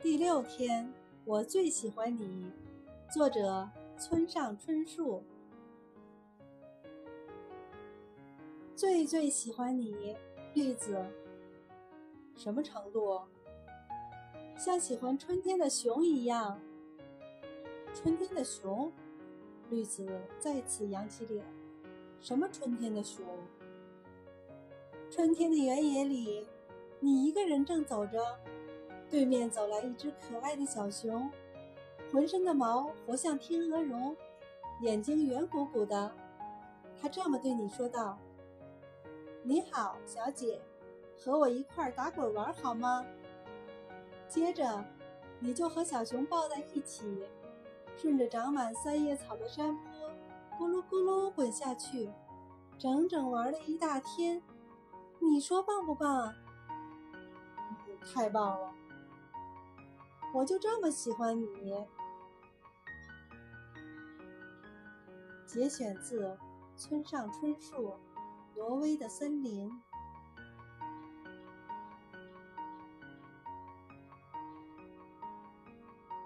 第六天，我最喜欢你。作者：村上春树。最最喜欢你，绿子。什么程度？像喜欢春天的熊一样。春天的熊，绿子再次扬起脸。什么春天的熊？春天的原野里，你一个人正走着。对面走来一只可爱的小熊，浑身的毛活像天鹅绒，眼睛圆鼓鼓的。它这么对你说道：“你好，小姐，和我一块儿打滚玩好吗？”接着，你就和小熊抱在一起，顺着长满三叶草的山坡咕噜咕噜滚下去，整整玩了一大天。你说棒不棒？太棒了！我就这么喜欢你。节选自村上春树《挪威的森林》。